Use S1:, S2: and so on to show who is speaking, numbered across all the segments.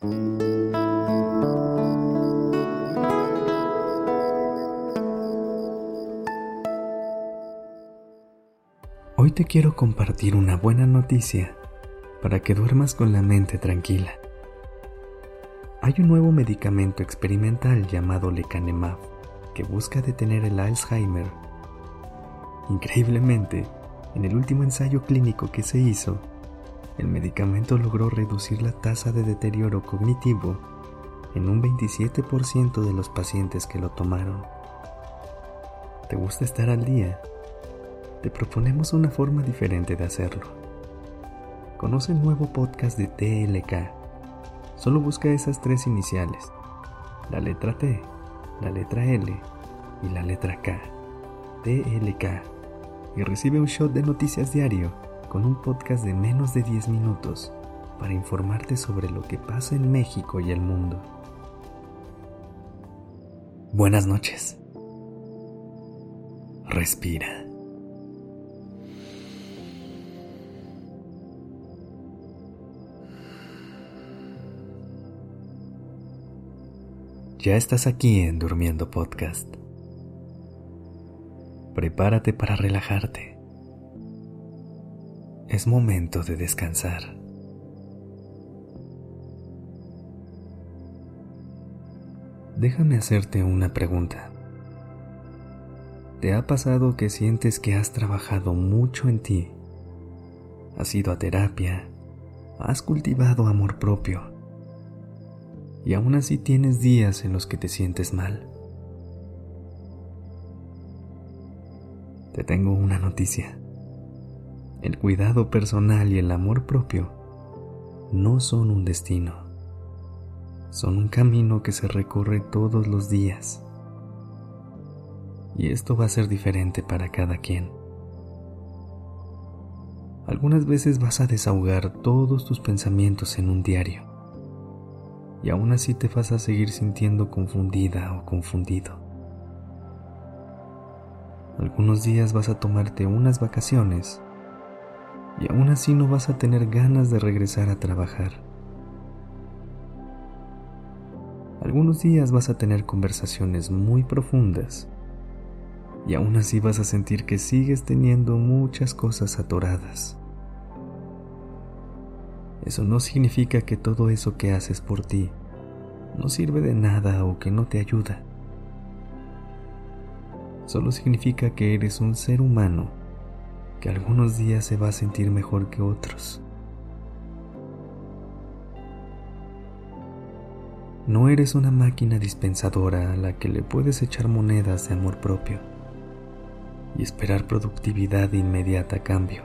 S1: Hoy te quiero compartir una buena noticia para que duermas con la mente tranquila. Hay un nuevo medicamento experimental llamado lecanemab que busca detener el Alzheimer. Increíblemente, en el último ensayo clínico que se hizo, el medicamento logró reducir la tasa de deterioro cognitivo en un 27% de los pacientes que lo tomaron. ¿Te gusta estar al día? Te proponemos una forma diferente de hacerlo. Conoce el nuevo podcast de TLK. Solo busca esas tres iniciales, la letra T, la letra L y la letra K. TLK. Y recibe un shot de noticias diario con un podcast de menos de 10 minutos para informarte sobre lo que pasa en México y el mundo. Buenas noches. Respira. Ya estás aquí en Durmiendo Podcast. Prepárate para relajarte es momento de descansar. Déjame hacerte una pregunta. ¿Te ha pasado que sientes que has trabajado mucho en ti? Has ido a terapia, has cultivado amor propio y aún así tienes días en los que te sientes mal. Te tengo una noticia el cuidado personal y el amor propio no son un destino, son un camino que se recorre todos los días. Y esto va a ser diferente para cada quien. Algunas veces vas a desahogar todos tus pensamientos en un diario y aún así te vas a seguir sintiendo confundida o confundido. Algunos días vas a tomarte unas vacaciones y aún así no vas a tener ganas de regresar a trabajar. Algunos días vas a tener conversaciones muy profundas y aún así vas a sentir que sigues teniendo muchas cosas atoradas. Eso no significa que todo eso que haces por ti no sirve de nada o que no te ayuda. Solo significa que eres un ser humano que algunos días se va a sentir mejor que otros. No eres una máquina dispensadora a la que le puedes echar monedas de amor propio y esperar productividad inmediata a cambio.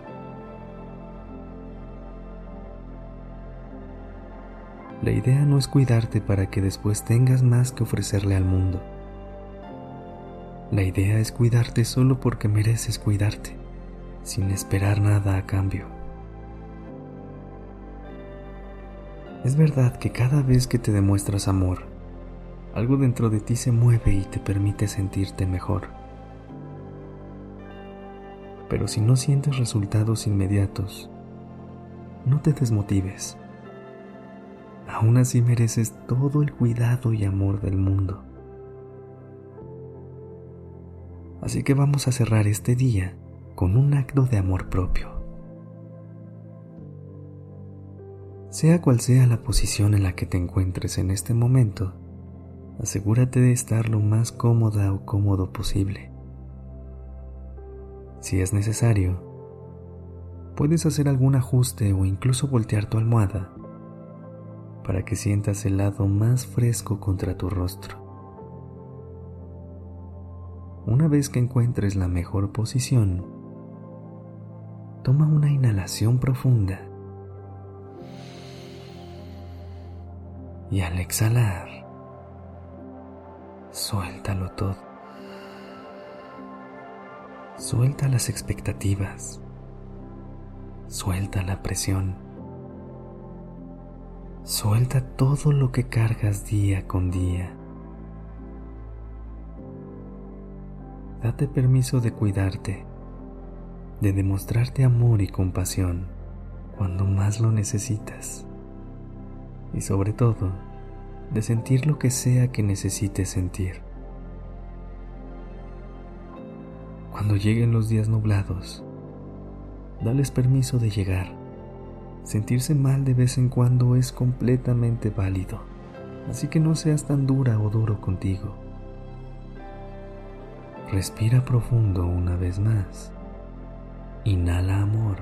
S1: La idea no es cuidarte para que después tengas más que ofrecerle al mundo. La idea es cuidarte solo porque mereces cuidarte sin esperar nada a cambio. Es verdad que cada vez que te demuestras amor, algo dentro de ti se mueve y te permite sentirte mejor. Pero si no sientes resultados inmediatos, no te desmotives. Aún así mereces todo el cuidado y amor del mundo. Así que vamos a cerrar este día con un acto de amor propio. Sea cual sea la posición en la que te encuentres en este momento, asegúrate de estar lo más cómoda o cómodo posible. Si es necesario, puedes hacer algún ajuste o incluso voltear tu almohada para que sientas el lado más fresco contra tu rostro. Una vez que encuentres la mejor posición, Toma una inhalación profunda. Y al exhalar, suéltalo todo. Suelta las expectativas. Suelta la presión. Suelta todo lo que cargas día con día. Date permiso de cuidarte de demostrarte amor y compasión cuando más lo necesitas. y sobre todo de sentir lo que sea que necesites sentir. Cuando lleguen los días nublados, dales permiso de llegar. Sentirse mal de vez en cuando es completamente válido, así que no seas tan dura o duro contigo. Respira profundo una vez más. Inhala amor.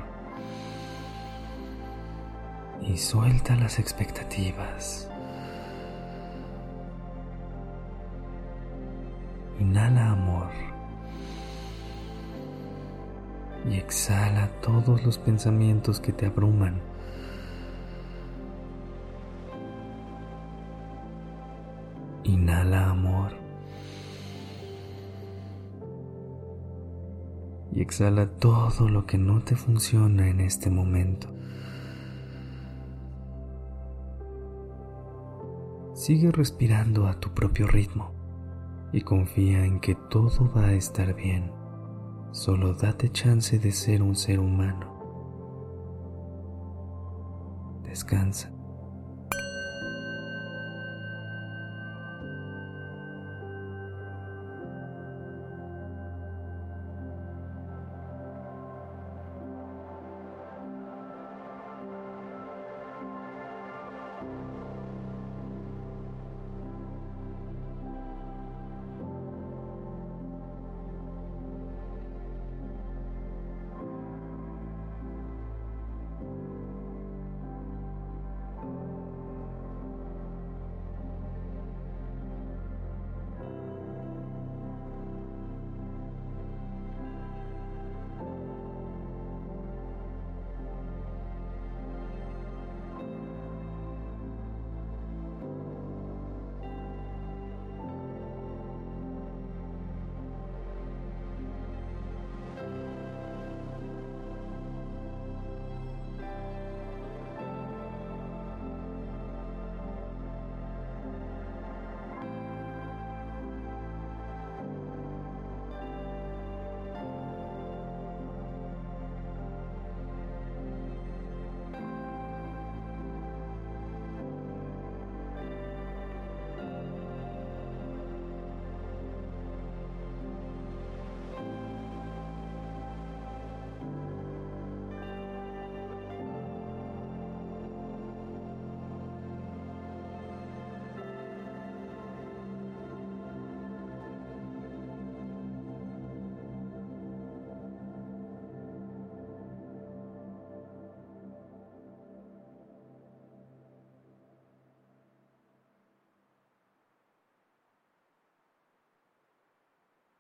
S1: Y suelta las expectativas. Inhala amor. Y exhala todos los pensamientos que te abruman. Inhala Y exhala todo lo que no te funciona en este momento. Sigue respirando a tu propio ritmo y confía en que todo va a estar bien. Solo date chance de ser un ser humano. Descansa.